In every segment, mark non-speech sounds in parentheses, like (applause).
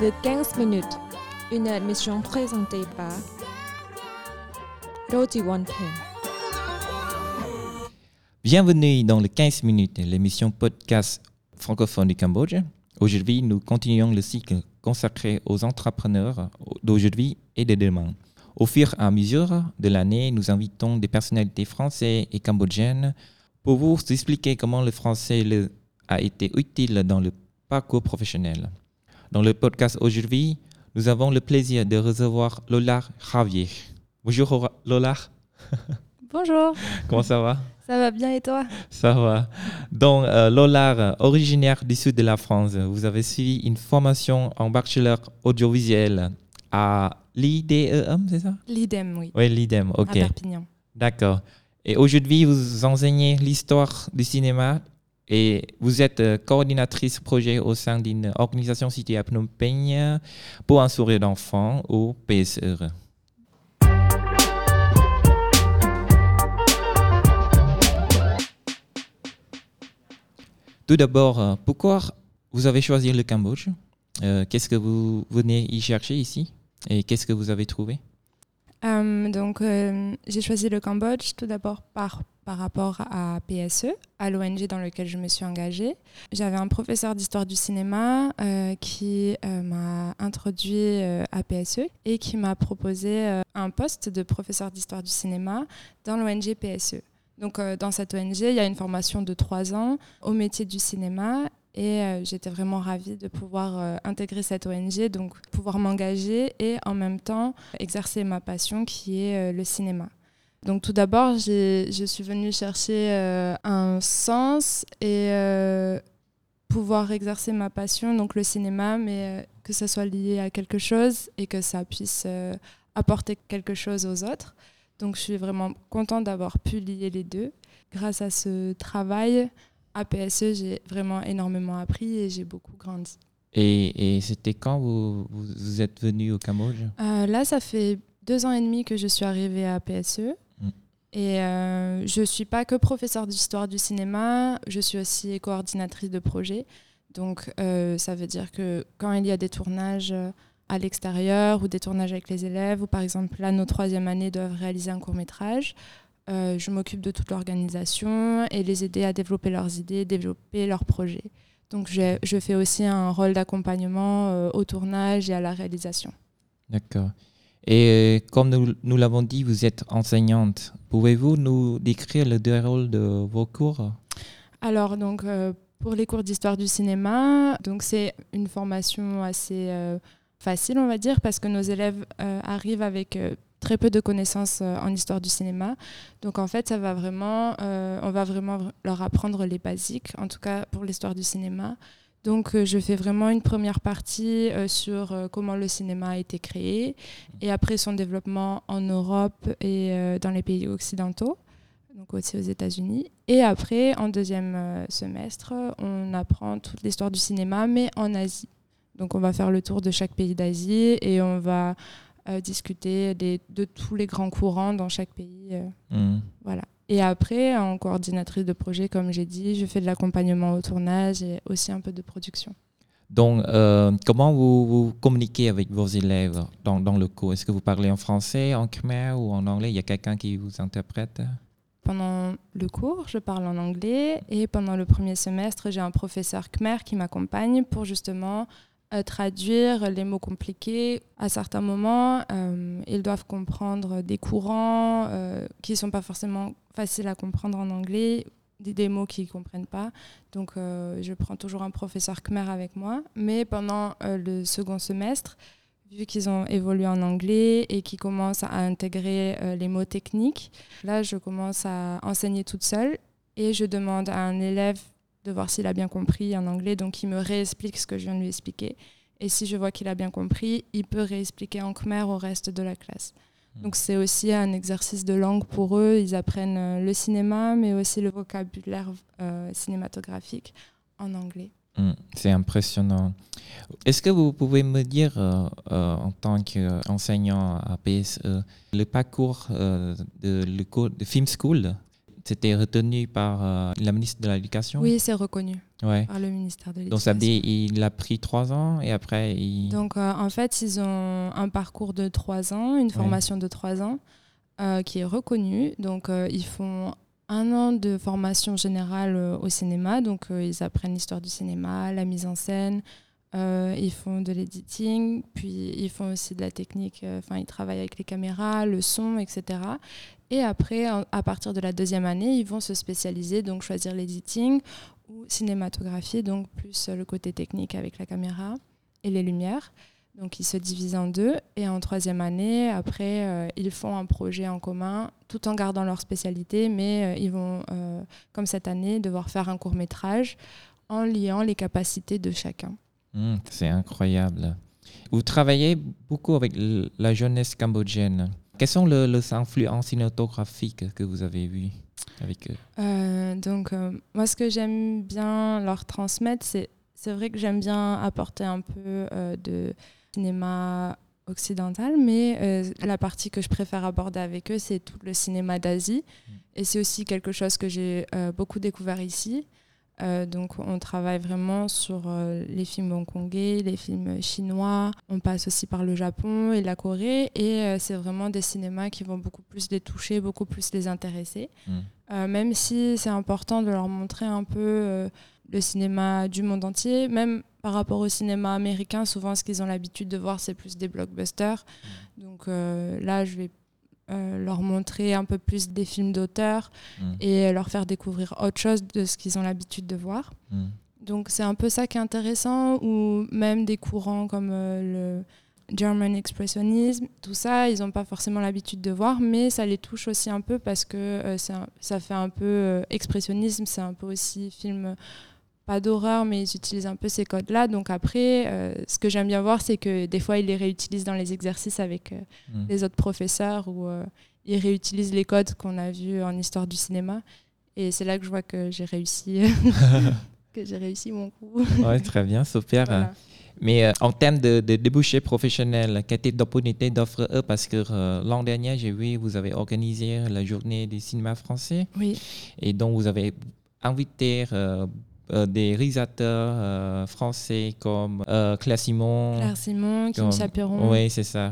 Le 15 minutes, une émission présentée par Roti Wonpin. Bienvenue dans le 15 minutes, l'émission podcast francophone du Cambodge. Aujourd'hui, nous continuons le cycle consacré aux entrepreneurs d'aujourd'hui et de demain. Au fur et à mesure de l'année, nous invitons des personnalités françaises et cambodgiennes pour vous expliquer comment le français a été utile dans le parcours professionnel. Dans le podcast aujourd'hui, nous avons le plaisir de recevoir Lola Javier. Bonjour Lola, (laughs) Bonjour, comment ça va? Ça va bien et toi? Ça va. Donc, euh, Lola, originaire du sud de la France, vous avez suivi une formation en bachelor audiovisuel à l'IDEM, c'est ça? L'IDEM, oui, Oui, l'IDEM, à ok. Perpignan. D'accord. Et aujourd'hui, vous enseignez l'histoire du cinéma et vous êtes euh, coordinatrice projet au sein d'une organisation située à Phnom Penh pour un sourire d'enfant au PSR. Tout d'abord, euh, pourquoi vous avez choisi le Cambodge? Euh, Qu'est-ce que vous venez y chercher ici? Et qu'est-ce que vous avez trouvé? Donc, j'ai choisi le Cambodge tout d'abord par, par rapport à PSE, à l'ONG dans lequel je me suis engagée. J'avais un professeur d'histoire du cinéma euh, qui euh, m'a introduit euh, à PSE et qui m'a proposé un poste de professeur d'histoire du cinéma dans l'ONG PSE. Donc, dans cette ONG, il y a une formation de trois ans au métier du cinéma et j'étais vraiment ravie de pouvoir intégrer cette ONG, donc pouvoir m'engager et en même temps exercer ma passion qui est le cinéma. Donc tout d'abord, je suis venue chercher euh, un sens et euh, pouvoir exercer ma passion, donc le cinéma, mais euh, que ça soit lié à quelque chose et que ça puisse apporter quelque chose aux autres. Donc je suis vraiment contente d'avoir pu lier les deux. Grâce à ce travail, à PSE, j'ai vraiment énormément appris et j'ai beaucoup grandi. Et, et c'était quand vous, vous, êtes venu au Cambodge? Là, ça fait deux ans et demi que je suis arrivée à PSE. Et euh, je ne suis pas que professeure d'histoire du cinéma, je suis aussi coordinatrice de projet. Donc, euh, ça veut dire que quand il y a des tournages euh, à l'extérieur ou des tournages avec les élèves, ou par exemple, là, nos troisième années doivent réaliser un court métrage, je m'occupe de toute l'organisation et les aider à développer leurs idées, développer leurs projets. Donc, je, fais aussi un rôle d'accompagnement au tournage et à la réalisation. D'accord. Et comme nous, nous l'avons dit, vous êtes enseignante. Pouvez-vous nous décrire le déroulé de vos cours? Alors, donc, euh, pour les cours d'histoire du cinéma, c'est une formation assez euh, facile, on va dire, parce que nos élèves euh, arrivent avec très peu de connaissances en histoire du cinéma. Donc, en fait, ça va vraiment, on va vraiment leur apprendre les basiques, en tout cas pour l'histoire du cinéma. Donc, euh, je fais vraiment une première partie euh, sur euh, comment le cinéma a été créé et après son développement en Europe et dans les pays occidentaux donc aussi aux États-Unis. Et après, en deuxième semestre, on apprend toute l'histoire du cinéma, mais en Asie. Donc on va faire le tour de chaque pays d'Asie et on va discuter des- de tous les grands courants dans chaque pays. Hmm. voilà. Et après, en coordinatrice de projet, comme j'ai dit, je fais de l'accompagnement au tournage et aussi un peu de production. Donc, euh, comment vous, vous communiquez avec vos élèves dans, dans le cours? Est-ce que vous parlez en français, en khmer ou en anglais? Il y a quelqu'un qui vous interprète? Pendant le cours, je parle en anglais et pendant le premier semestre, j'ai un professeur khmer qui m'accompagne pour justement euh, traduire les mots compliqués. À certains moments, euh, ils doivent comprendre des courants euh, qui ne sont pas forcément faciles à comprendre en anglais, des, mots qu'ils ne comprennent pas. Donc, je prends toujours un professeur khmer avec moi. Mais pendant le second semestre, vu qu'ils ont évolué en anglais et qu'ils commencent à intégrer les mots techniques, là, je commence à enseigner toute seule et je demande à un élève de voir s'il a bien compris en anglais. Donc, il me réexplique ce que je viens de lui expliquer. Et si je vois qu'il a bien compris, il peut réexpliquer en khmer au reste de la classe. Donc, c'est aussi un exercice de langue pour eux. Ils apprennent euh, le cinéma, mais aussi le vocabulaire euh, cinématographique en anglais. Hmm, C'est impressionnant. Est-ce que vous pouvez me dire, euh, euh, en tant qu'enseignant à PSE, le parcours de, le cours de Film School? C'était retenu par euh, la ministre de l'Éducation? Oui, c'est reconnu Ouais. par le ministère de Donc ça veut l'Éducation. dire il a pris trois ans et après il... Donc euh, en fait, ils ont un parcours de trois ans, une formation de trois ans euh, qui est reconnue. Donc ils font un an de formation générale au cinéma. Donc ils apprennent l'histoire du cinéma, la mise en scène. Euh, ils font de l'editing, puis ils font aussi de la technique. euh, Enfin, ils travaillent avec les caméras, le son, etc. Et après, à partir de la deuxième année, ils vont se spécialiser, donc choisir l'editing ou cinématographie, donc plus euh, le côté technique avec la caméra et les lumières. Donc ils se divisent en deux. Et en troisième année, après, ils font un projet en commun tout en gardant leur spécialité, mais ils vont, comme cette année, devoir faire un court métrage en liant les capacités de chacun. Hmm, c'est incroyable. Vous travaillez beaucoup avec la jeunesse cambodgienne. Quelles sont le- les influences cinématographiques que vous avez vues avec eux? Euh, donc, euh, moi, ce que j'aime bien leur transmettre, c'est, c'est vrai que j'aime bien apporter un peu euh, de cinéma occidental, mais la partie que je préfère aborder avec eux, c'est tout le cinéma d'Asie. Et c'est aussi quelque chose que j'ai beaucoup découvert ici. Euh, donc, on travaille vraiment sur euh, les films hongkongais, les films chinois. On passe aussi par le Japon et la Corée. Et euh, c'est vraiment des cinémas qui vont beaucoup plus les toucher, beaucoup plus les intéresser. Mm. Même si c'est important de leur montrer un peu le cinéma du monde entier, même par rapport au cinéma américain, souvent ce qu'ils ont l'habitude de voir, c'est plus des blockbusters. Donc euh, là, je vais euh, leur montrer un peu plus des films d'auteur Mm. et leur faire découvrir autre chose de ce qu'ils ont l'habitude de voir. Mm. Donc c'est un peu ça qui est intéressant, ou même des courants comme euh, le German Expressionisme, tout ça, ils n'ont pas forcément l'habitude de voir, mais ça les touche aussi un peu parce que euh, un- ça fait un peu euh, expressionnisme, c'est un peu aussi film euh, pas d'horreur, mais ils utilisent un peu ces codes-là. Donc après, euh, ce que j'aime bien voir, c'est que des fois, ils les réutilisent dans les exercices avec euh, Mm. les autres professeurs ou euh, ils réutilisent les codes qu'on a vus en histoire du cinéma. Et c'est là que je vois que j'ai réussi, (laughs) (laughs) que j'ai réussi mon coup. Ouais, très bien, super. Voilà. Mais en termes de, de débouchés professionnels, quelle type d'opportunité d'offre eux? Parce que l'an dernier, j'ai vu, vous avez organisé la journée du cinéma français Oui, et donc vous avez invité des réalisateurs euh, français comme euh, Claire Simon. Claire Simon, Kim Chaperon. Oui, c'est ça.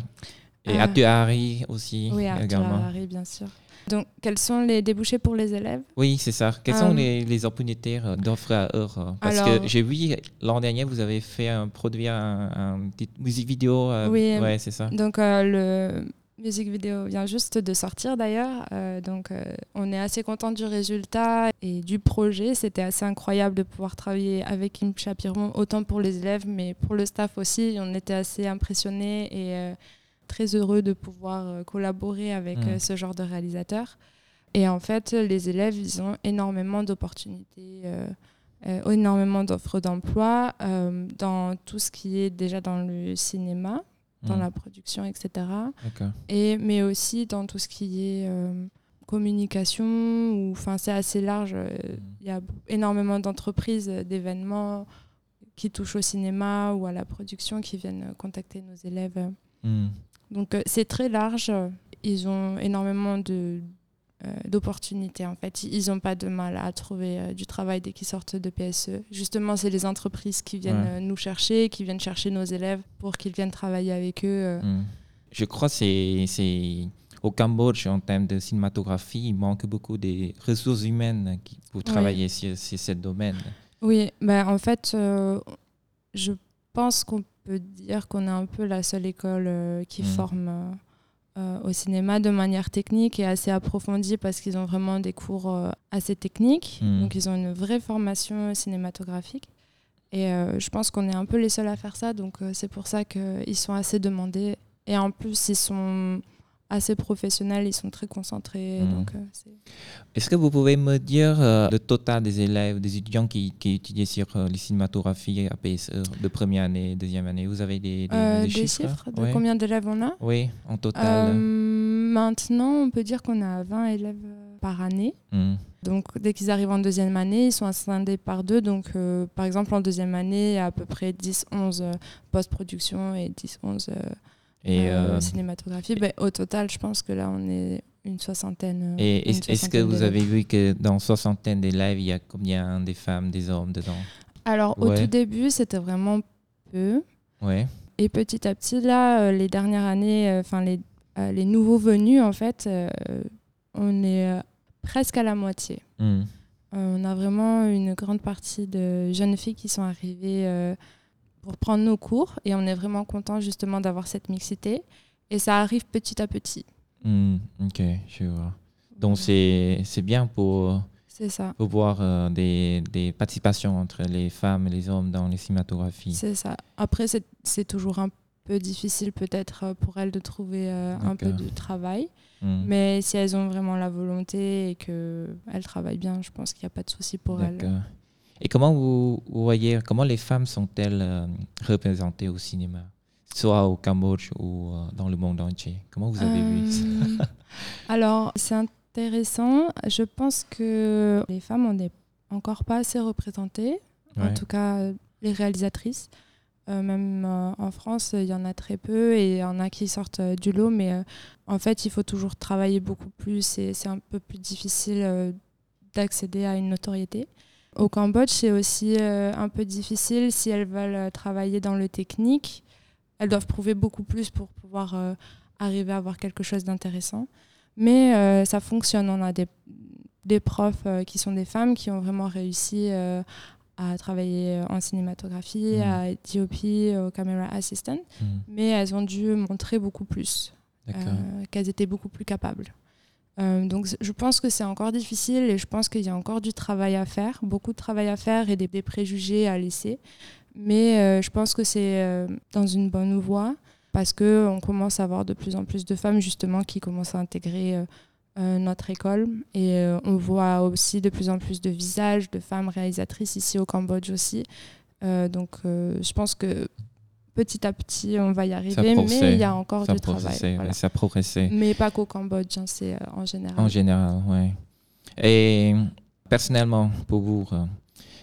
Et Ah. Arthur Harry aussi Oui, Arthur également. Harry, bien sûr. Donc, quels sont les débouchés pour les élèves? Oui, c'est ça. Quelles sont Euh, les, les opportunités euh, d'offre à eux euh, Parce Alors- que j'ai vu l'an dernier, vous avez fait un, produit un, un petite musique vidéo. euh, Oui. Ouais, c'est ça. Donc, euh, le music vidéo vient juste de sortir d'ailleurs. Euh, donc, euh, on est assez content du résultat et du projet. C'était assez incroyable de pouvoir travailler avec Kim Chapiron, autant pour les élèves, mais pour le staff aussi. On était assez impressionnés et euh, très heureux de pouvoir collaborer avec Mm. euh, ce genre de réalisateur. Et en fait, les élèves, ils ont énormément d'opportunités. énormément d'offres d'emploi dans tout ce qui est déjà dans le cinéma, dans Mm. la production, etc. Et, mais aussi dans tout ce qui est euh, communication, ou enfin c'est assez large. euh, Il y a énormément d'entreprises, euh, d'événements qui touchent au cinéma ou à la production qui viennent contacter nos élèves. Mm. Donc c'est très large. Ils ont énormément de d'opportunités en fait. Ils n'ont pas de mal à trouver euh, du travail dès qu'ils sortent de PSE. Justement, c'est les entreprises qui viennent Ouais. euh, nous chercher, qui viennent chercher nos élèves pour qu'ils viennent travailler avec eux. euh. Mm. Je crois que c'est- au Cambodge, en termes de cinématographie, il manque beaucoup des ressources humaines qui, pour travailler sur, sur ce domaine. Oui, ben en fait, euh, je pense qu'on peut dire qu'on est un peu la seule école euh, qui Mhm. forme euh, au cinéma de manière technique et assez approfondie parce qu'ils ont vraiment des cours euh, assez techniques. Mhm. Donc, ils ont une vraie formation cinématographique. Et euh, je pense qu'on est un peu les seuls à faire ça. Donc, c'est pour ça qu'ils sont assez demandés. Et en plus, ils sont assez professionnels, ils sont très concentrés. Mhm. Donc, euh, Est-ce que vous pouvez me dire euh, le total des élèves, des étudiants qui, qui étudient sur euh, les cinématographies à PSE de première année, deuxième année? Vous avez des, des, Euh, des chiffres, chiffres de Ouais. combien d'élèves on a? Oui, en total. Maintenant, on peut dire qu'on a 20 élèves par année. Mm. Donc, dès qu'ils arrivent en deuxième année, ils sont scindés par deux. Donc, par exemple, en deuxième année, il y a à peu près 10-11 euh, post-production et 10-11 euh, Et euh, euh, cinématographie. Ben, au total, je pense que là, on est une soixantaine. Et est- est-ce que vous avez vu que dans soixantaine d'élèves, il y a combien des femmes, des hommes dedans? Alors, au tout début, c'était vraiment peu. Ouais. Et petit à petit, là, euh, les dernières années, euh, enfin, les, euh, les nouveaux venus, en fait, euh, on est euh, presque à la moitié. Hmm. Euh, on a vraiment une grande partie de jeunes filles qui sont arrivées euh, pour prendre nos cours et on est vraiment content justement d'avoir cette mixité. Et ça arrive petit à petit. Hmm, Ok, je vois. Donc c'est c'est bien pour, C'est ça. pour voir euh, des, des participations entre les femmes et les hommes dans les cinématographies. C'est ça. Après, c'est toujours un peu difficile peut-être euh, pour elles de trouver euh, un peu de travail. Hmm. Mais si elles ont vraiment la volonté et qu'elles travaillent bien, je pense qu'il n'y a pas de souci pour elles. Et comment vous, vous voyez, comment les femmes sont-elles euh, représentées au cinéma? Soit au Cambodge ou euh, dans le monde entier Comment vous avez vu ça? Euh, Alors, c'est intéressant. Je pense que les femmes, on n'est encore pas assez représentées. En tout cas, les réalisatrices. Euh, même euh, en France, il y en a très peu et il y en a qui sortent du lot. Mais en fait, il faut toujours travailler beaucoup plus et c'est un peu plus difficile d'accéder à une notoriété. Au Cambodge, c'est aussi euh, un peu difficile si elles veulent euh, travailler dans le technique. Elles doivent prouver beaucoup plus pour pouvoir euh, arriver à avoir quelque chose d'intéressant. Mais euh, ça fonctionne. On a des, des profs qui sont des femmes qui ont vraiment réussi à travailler en cinématographie, Mhm. à DOP, au camera assistant. Hmm, Mais elles ont dû montrer beaucoup plus, qu'elles étaient beaucoup plus capables. Euh, donc je pense que c'est encore difficile et je pense qu'il y a encore du travail à faire, beaucoup de travail à faire et des, préjugés à laisser. Mais euh, je pense que c'est euh, dans une bonne voie parce qu'on commence à avoir de plus en plus de femmes justement qui commencent à intégrer notre école et on voit aussi de plus en plus de visages de femmes réalisatrices ici au Cambodge aussi. Donc je pense que petit à petit on va y arriver, mais il y a encore ça du travail. voilà. ça progressait. Mais pas qu'au Cambodge, hein, c'est euh, en général. En général, oui. Et personnellement, pour vous, euh,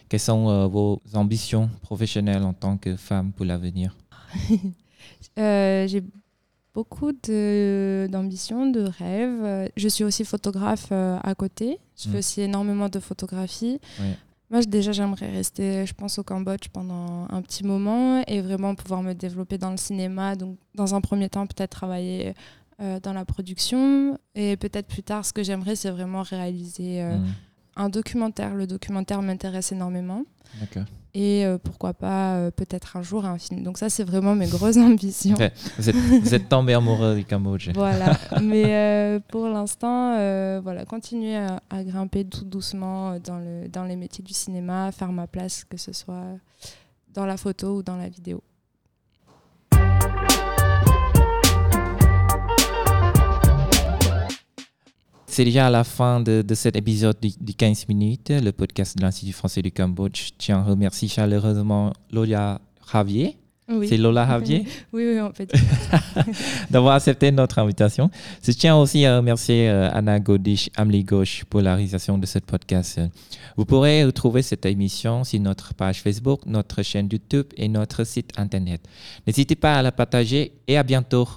quelles sont euh, vos ambitions professionnelles en tant que femme pour l'avenir? (laughs) J'ai beaucoup d'ambitions, de, rêves. Je suis aussi photographe à côté. Je fais aussi énormément de photographie. Ouais. Moi, déjà, j'aimerais rester, je pense, au Cambodge pendant un petit moment et vraiment pouvoir me développer dans le cinéma. Donc, dans un premier temps, peut-être travailler euh, dans la production. Et peut-être plus tard, ce que j'aimerais, c'est vraiment réaliser euh, Hmm, un documentaire. Le documentaire m'intéresse énormément. Et euh, pourquoi pas, euh, peut-être un jour, un film. Donc, ça, c'est vraiment mes grosses (laughs) ambitions. Vous êtes, vous êtes tombé amoureux du Cambodge. Voilà, (laughs) mais euh, pour l'instant, voilà, continuer à, à grimper tout doucement dans, le, dans les métiers du cinéma, faire ma place, que ce soit dans la photo ou dans la vidéo. C'est déjà à la fin de, de cet épisode du, du 15 minutes, le podcast de l'Institut français du Cambodge. Je tiens à remercier chaleureusement Lola Javier. Oui, C'est Lola Javier? Oui, oui, en fait. (laughs) d'avoir accepté notre invitation. Je tiens aussi à remercier euh, Anna Godish, Amelie Gauche pour la réalisation de ce podcast. Vous pourrez retrouver cette émission sur notre page Facebook, notre chaîne YouTube et notre site internet. N'hésitez pas à la partager et à bientôt.